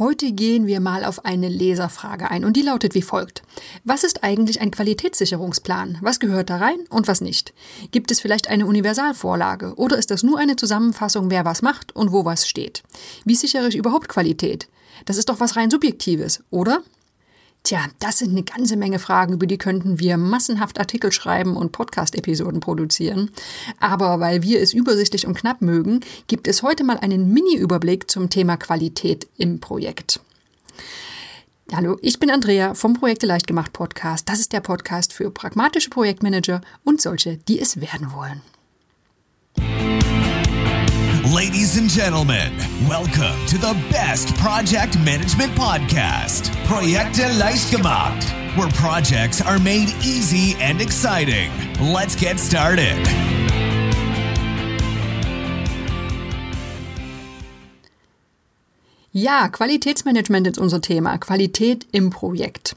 Heute gehen wir mal auf eine Leserfrage ein und die lautet wie folgt. Was ist eigentlich ein Qualitätssicherungsplan? Was gehört da rein und was nicht? Gibt es vielleicht eine Universalvorlage oder ist das nur eine Zusammenfassung, wer was macht und wo was steht? Wie sichere ich überhaupt Qualität? Das ist doch was rein Subjektives, oder? Tja, das sind eine ganze Menge Fragen, über die könnten wir massenhaft Artikel schreiben und Podcast-Episoden produzieren. Aber weil wir es übersichtlich und knapp mögen, gibt es heute mal einen Mini-Überblick zum Thema Qualität im Projekt. Hallo, ich bin Andrea vom Projekte leicht gemacht Podcast. Das ist der Podcast für pragmatische Projektmanager und solche, die es werden wollen. Ladies and gentlemen, welcome to the best project management podcast, Projekte where projects are made easy and exciting. Let's get started. Ja, Qualitätsmanagement ist unser Thema. Qualität im Projekt.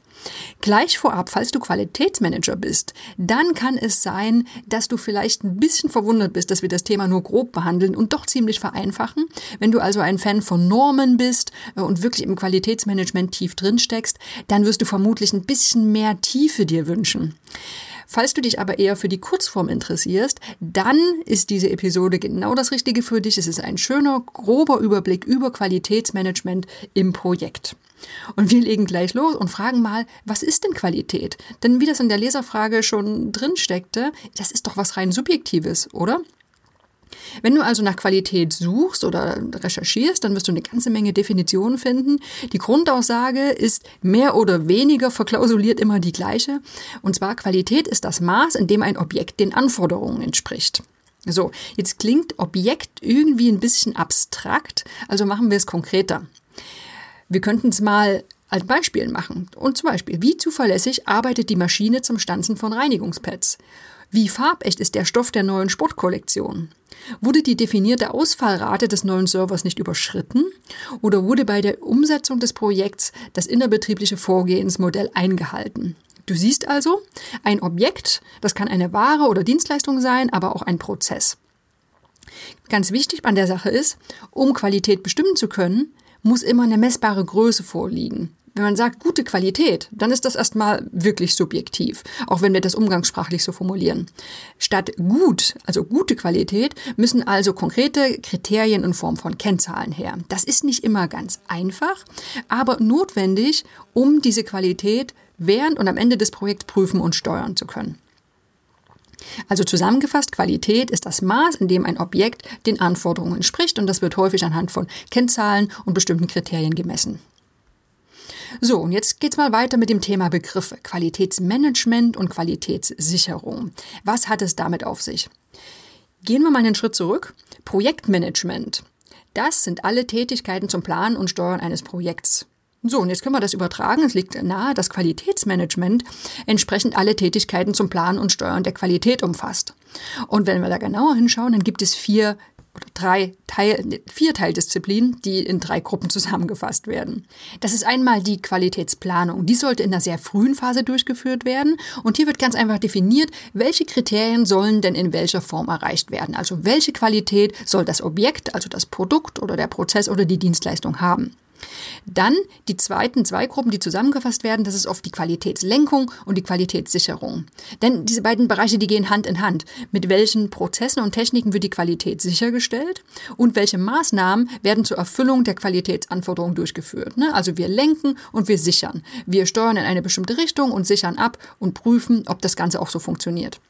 Gleich vorab, falls du Qualitätsmanager bist, dann kann es sein, dass du vielleicht ein bisschen verwundert bist, dass wir das Thema nur grob behandeln und doch ziemlich vereinfachen. Wenn du also ein Fan von Normen bist äh, und wirklich im Qualitätsmanagement tief drin steckst, dann wirst du vermutlich ein bisschen mehr Tiefe dir wünschen. Falls du dich aber eher für die Kurzform interessierst, dann ist diese Episode genau das Richtige für dich. Es ist ein schöner, grober Überblick über Qualitätsmanagement im Projekt. Und wir legen gleich los und fragen mal, was ist denn Qualität? Denn wie das in der Leserfrage schon drin steckte, das ist doch was rein Subjektives, oder? Wenn du also nach Qualität suchst oder recherchierst, dann wirst du eine ganze Menge Definitionen finden. Die Grundaussage ist mehr oder weniger verklausuliert immer die gleiche. Und zwar Qualität ist das Maß, in dem ein Objekt den Anforderungen entspricht. So, jetzt klingt Objekt irgendwie ein bisschen abstrakt, also machen wir es konkreter. Wir könnten es mal als Beispiel machen. Und zum Beispiel, wie zuverlässig arbeitet die Maschine zum Stanzen von Reinigungspads? Wie farbecht ist der Stoff der neuen Sportkollektion? Wurde die definierte Ausfallrate des neuen Servers nicht überschritten? Oder wurde bei der Umsetzung des Projekts das innerbetriebliche Vorgehensmodell eingehalten? Du siehst also, ein Objekt, das kann eine Ware oder Dienstleistung sein, aber auch ein Prozess. Ganz wichtig an der Sache ist, um Qualität bestimmen zu können, muss immer eine messbare Größe vorliegen. Wenn man sagt gute Qualität, dann ist das erstmal wirklich subjektiv, auch wenn wir das umgangssprachlich so formulieren. Statt gut, also gute Qualität, müssen also konkrete Kriterien in Form von Kennzahlen her. Das ist nicht immer ganz einfach, aber notwendig, um diese Qualität während und am Ende des Projekts prüfen und steuern zu können. Also zusammengefasst, Qualität ist das Maß, in dem ein Objekt den Anforderungen entspricht und das wird häufig anhand von Kennzahlen und bestimmten Kriterien gemessen. So, und jetzt geht's mal weiter mit dem Thema Begriffe Qualitätsmanagement und Qualitätssicherung. Was hat es damit auf sich? Gehen wir mal einen Schritt zurück. Projektmanagement. Das sind alle Tätigkeiten zum Planen und Steuern eines Projekts. So, und jetzt können wir das übertragen. Es liegt nahe, dass Qualitätsmanagement entsprechend alle Tätigkeiten zum Planen und Steuern der Qualität umfasst. Und wenn wir da genauer hinschauen, dann gibt es vier oder drei Teil, vier Teildisziplinen, die in drei Gruppen zusammengefasst werden. Das ist einmal die Qualitätsplanung. Die sollte in einer sehr frühen Phase durchgeführt werden. Und hier wird ganz einfach definiert, welche Kriterien sollen denn in welcher Form erreicht werden. Also welche Qualität soll das Objekt, also das Produkt oder der Prozess oder die Dienstleistung haben. Dann die zweiten zwei Gruppen, die zusammengefasst werden, das ist oft die Qualitätslenkung und die Qualitätssicherung. Denn diese beiden Bereiche, die gehen Hand in Hand. Mit welchen Prozessen und Techniken wird die Qualität sichergestellt und welche Maßnahmen werden zur Erfüllung der Qualitätsanforderungen durchgeführt. Ne? Also wir lenken und wir sichern. Wir steuern in eine bestimmte Richtung und sichern ab und prüfen, ob das Ganze auch so funktioniert.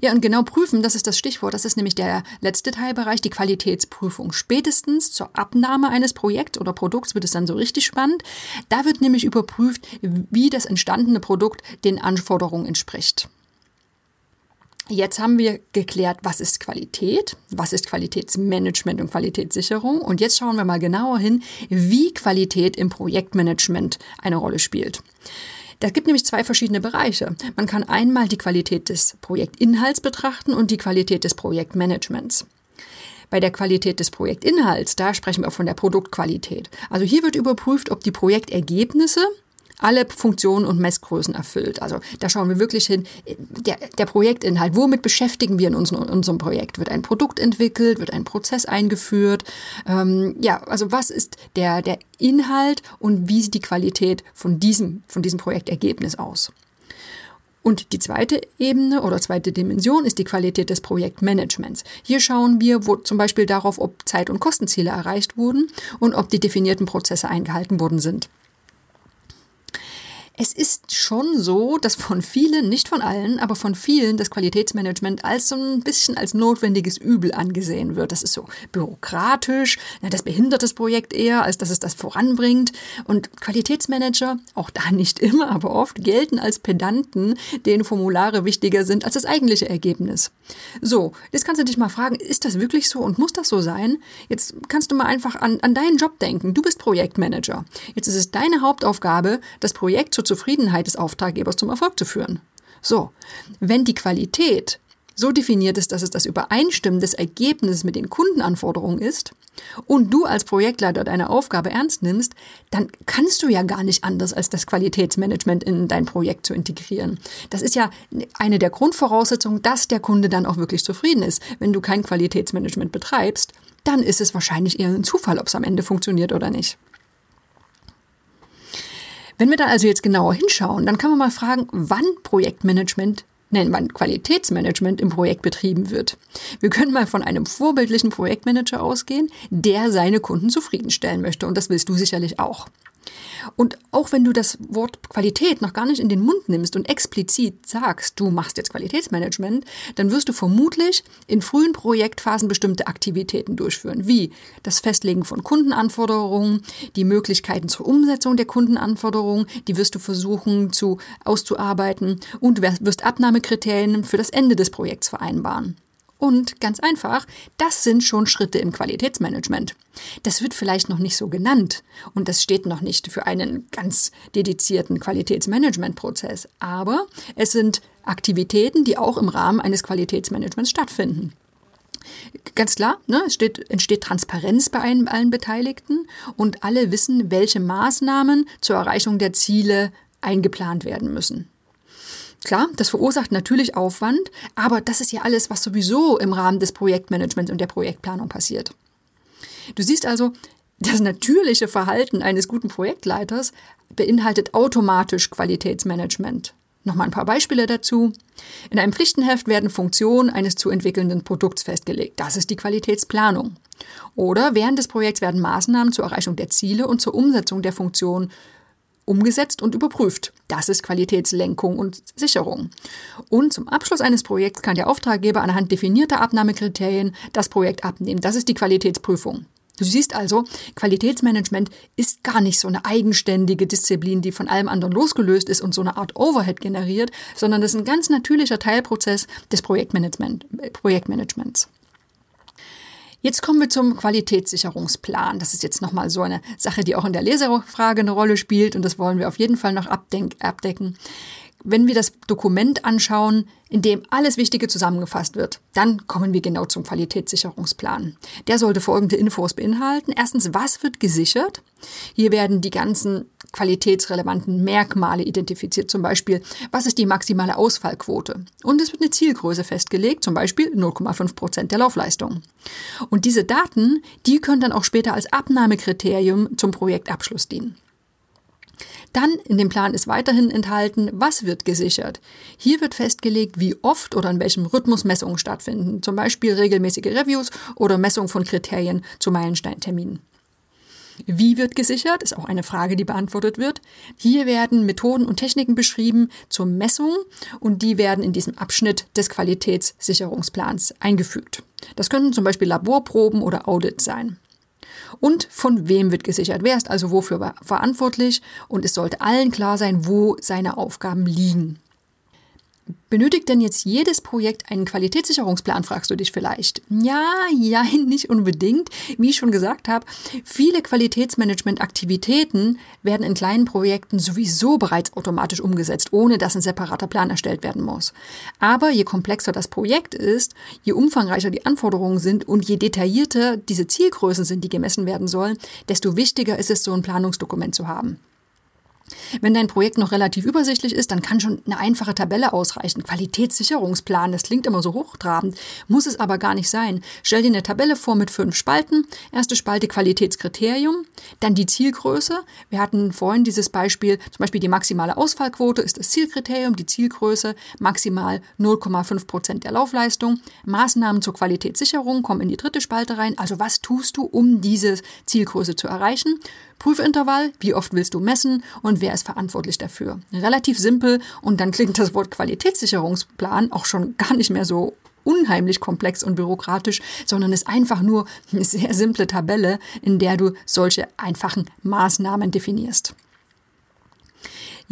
Ja, und genau prüfen, das ist das Stichwort. Das ist nämlich der letzte Teilbereich, die Qualitätsprüfung. Spätestens zur Abnahme eines Projekts oder Produkts wird es dann so richtig spannend. Da wird nämlich überprüft, wie das entstandene Produkt den Anforderungen entspricht. Jetzt haben wir geklärt, was ist Qualität, was ist Qualitätsmanagement und Qualitätssicherung. Und jetzt schauen wir mal genauer hin, wie Qualität im Projektmanagement eine Rolle spielt. Das gibt nämlich zwei verschiedene Bereiche. Man kann einmal die Qualität des Projektinhalts betrachten und die Qualität des Projektmanagements. Bei der Qualität des Projektinhalts, da sprechen wir von der Produktqualität. Also hier wird überprüft, ob die Projektergebnisse alle Funktionen und Messgrößen erfüllt. Also da schauen wir wirklich hin, der, der Projektinhalt, womit beschäftigen wir in unserem, unserem Projekt? Wird ein Produkt entwickelt, wird ein Prozess eingeführt? Ähm, ja, also was ist der, der Inhalt und wie sieht die Qualität von diesem, von diesem Projektergebnis aus? Und die zweite Ebene oder zweite Dimension ist die Qualität des Projektmanagements. Hier schauen wir wo zum Beispiel darauf, ob Zeit- und Kostenziele erreicht wurden und ob die definierten Prozesse eingehalten worden sind. Es ist schon so, dass von vielen, nicht von allen, aber von vielen das Qualitätsmanagement als so ein bisschen als notwendiges Übel angesehen wird. Das ist so bürokratisch, das behindert das Projekt eher, als dass es das voranbringt. Und Qualitätsmanager, auch da nicht immer, aber oft, gelten als Pedanten, denen Formulare wichtiger sind als das eigentliche Ergebnis. So, jetzt kannst du dich mal fragen, ist das wirklich so und muss das so sein? Jetzt kannst du mal einfach an, an deinen Job denken. Du bist Projektmanager. Jetzt ist es deine Hauptaufgabe, das Projekt zu zur Zufriedenheit des Auftraggebers zum Erfolg zu führen. So, wenn die Qualität so definiert ist, dass es das Übereinstimmen des Ergebnisses mit den Kundenanforderungen ist und du als Projektleiter deine Aufgabe ernst nimmst, dann kannst du ja gar nicht anders, als das Qualitätsmanagement in dein Projekt zu integrieren. Das ist ja eine der Grundvoraussetzungen, dass der Kunde dann auch wirklich zufrieden ist. Wenn du kein Qualitätsmanagement betreibst, dann ist es wahrscheinlich eher ein Zufall, ob es am Ende funktioniert oder nicht. Wenn wir da also jetzt genauer hinschauen, dann kann man mal fragen, wann Projektmanagement nennen wann Qualitätsmanagement im Projekt betrieben wird. Wir können mal von einem vorbildlichen Projektmanager ausgehen, der seine Kunden zufriedenstellen möchte. Und das willst du sicherlich auch. Und auch wenn du das Wort Qualität noch gar nicht in den Mund nimmst und explizit sagst, du machst jetzt Qualitätsmanagement, dann wirst du vermutlich in frühen Projektphasen bestimmte Aktivitäten durchführen, wie das Festlegen von Kundenanforderungen, die Möglichkeiten zur Umsetzung der Kundenanforderungen, die wirst du versuchen zu auszuarbeiten und wirst Abnahmekriterien für das Ende des Projekts vereinbaren. Und ganz einfach, das sind schon Schritte im Qualitätsmanagement. Das wird vielleicht noch nicht so genannt und das steht noch nicht für einen ganz dedizierten Qualitätsmanagementprozess, aber es sind Aktivitäten, die auch im Rahmen eines Qualitätsmanagements stattfinden. Ganz klar, ne, es steht, entsteht Transparenz bei allen, allen Beteiligten und alle wissen, welche Maßnahmen zur Erreichung der Ziele eingeplant werden müssen. Klar, das verursacht natürlich Aufwand, aber das ist ja alles, was sowieso im Rahmen des Projektmanagements und der Projektplanung passiert. Du siehst also, das natürliche Verhalten eines guten Projektleiters beinhaltet automatisch Qualitätsmanagement. Nochmal ein paar Beispiele dazu. In einem Pflichtenheft werden Funktionen eines zu entwickelnden Produkts festgelegt. Das ist die Qualitätsplanung. Oder während des Projekts werden Maßnahmen zur Erreichung der Ziele und zur Umsetzung der Funktion umgesetzt und überprüft. Das ist Qualitätslenkung und Sicherung. Und zum Abschluss eines Projekts kann der Auftraggeber anhand definierter Abnahmekriterien das Projekt abnehmen. Das ist die Qualitätsprüfung. Du siehst also, Qualitätsmanagement ist gar nicht so eine eigenständige Disziplin, die von allem anderen losgelöst ist und so eine Art Overhead generiert, sondern das ist ein ganz natürlicher Teilprozess des Projektmanagement, Projektmanagements. Jetzt kommen wir zum Qualitätssicherungsplan. Das ist jetzt nochmal so eine Sache, die auch in der Leserfrage eine Rolle spielt und das wollen wir auf jeden Fall noch abdecken. Wenn wir das Dokument anschauen, in dem alles Wichtige zusammengefasst wird, dann kommen wir genau zum Qualitätssicherungsplan. Der sollte folgende Infos beinhalten. Erstens, was wird gesichert? Hier werden die ganzen qualitätsrelevanten Merkmale identifiziert, zum Beispiel, was ist die maximale Ausfallquote? Und es wird eine Zielgröße festgelegt, zum Beispiel 0,5 Prozent der Laufleistung. Und diese Daten, die können dann auch später als Abnahmekriterium zum Projektabschluss dienen. Dann in dem Plan ist weiterhin enthalten, was wird gesichert. Hier wird festgelegt, wie oft oder in welchem Rhythmus Messungen stattfinden, zum Beispiel regelmäßige Reviews oder Messung von Kriterien zu Meilensteinterminen. Wie wird gesichert? Ist auch eine Frage, die beantwortet wird. Hier werden Methoden und Techniken beschrieben zur Messung und die werden in diesem Abschnitt des Qualitätssicherungsplans eingefügt. Das können zum Beispiel Laborproben oder Audits sein. Und von wem wird gesichert? Wer ist also wofür verantwortlich? Und es sollte allen klar sein, wo seine Aufgaben liegen. Benötigt denn jetzt jedes Projekt einen Qualitätssicherungsplan, fragst du dich vielleicht. Ja, ja, nicht unbedingt. Wie ich schon gesagt habe, viele Qualitätsmanagement-Aktivitäten werden in kleinen Projekten sowieso bereits automatisch umgesetzt, ohne dass ein separater Plan erstellt werden muss. Aber je komplexer das Projekt ist, je umfangreicher die Anforderungen sind und je detaillierter diese Zielgrößen sind, die gemessen werden sollen, desto wichtiger ist es, so ein Planungsdokument zu haben. Wenn dein Projekt noch relativ übersichtlich ist, dann kann schon eine einfache Tabelle ausreichen. Qualitätssicherungsplan, das klingt immer so hochtrabend, muss es aber gar nicht sein. Stell dir eine Tabelle vor mit fünf Spalten. Erste Spalte Qualitätskriterium, dann die Zielgröße. Wir hatten vorhin dieses Beispiel, zum Beispiel die maximale Ausfallquote ist das Zielkriterium, die Zielgröße, maximal 0,5 Prozent der Laufleistung. Maßnahmen zur Qualitätssicherung kommen in die dritte Spalte rein. Also was tust du, um diese Zielgröße zu erreichen? Prüfintervall, wie oft willst du messen und wer ist verantwortlich dafür? Relativ simpel und dann klingt das Wort Qualitätssicherungsplan auch schon gar nicht mehr so unheimlich komplex und bürokratisch, sondern ist einfach nur eine sehr simple Tabelle, in der du solche einfachen Maßnahmen definierst.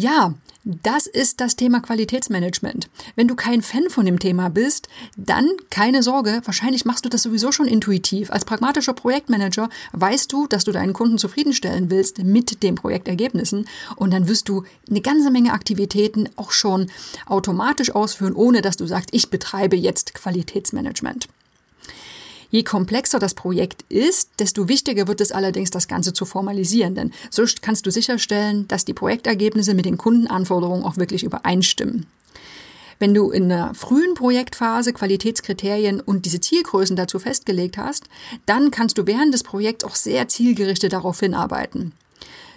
Ja, das ist das Thema Qualitätsmanagement. Wenn du kein Fan von dem Thema bist, dann keine Sorge, wahrscheinlich machst du das sowieso schon intuitiv. Als pragmatischer Projektmanager weißt du, dass du deinen Kunden zufriedenstellen willst mit den Projektergebnissen und dann wirst du eine ganze Menge Aktivitäten auch schon automatisch ausführen, ohne dass du sagst, ich betreibe jetzt Qualitätsmanagement. Je komplexer das Projekt ist, desto wichtiger wird es allerdings, das Ganze zu formalisieren, denn so kannst du sicherstellen, dass die Projektergebnisse mit den Kundenanforderungen auch wirklich übereinstimmen. Wenn du in der frühen Projektphase Qualitätskriterien und diese Zielgrößen dazu festgelegt hast, dann kannst du während des Projekts auch sehr zielgerichtet darauf hinarbeiten.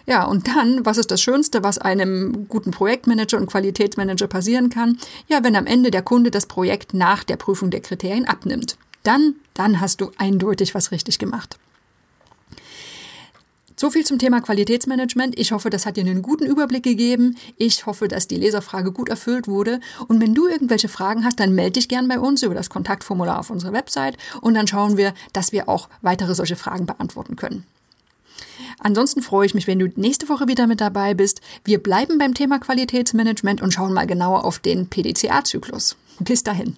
Ja, und dann, was ist das Schönste, was einem guten Projektmanager und Qualitätsmanager passieren kann? Ja, wenn am Ende der Kunde das Projekt nach der Prüfung der Kriterien abnimmt dann, dann hast du eindeutig was richtig gemacht. So viel zum Thema Qualitätsmanagement. Ich hoffe, das hat dir einen guten Überblick gegeben. Ich hoffe, dass die Leserfrage gut erfüllt wurde. Und wenn du irgendwelche Fragen hast, dann melde dich gern bei uns über das Kontaktformular auf unserer Website und dann schauen wir, dass wir auch weitere solche Fragen beantworten können. Ansonsten freue ich mich, wenn du nächste Woche wieder mit dabei bist. Wir bleiben beim Thema Qualitätsmanagement und schauen mal genauer auf den PDCA-Zyklus. Bis dahin.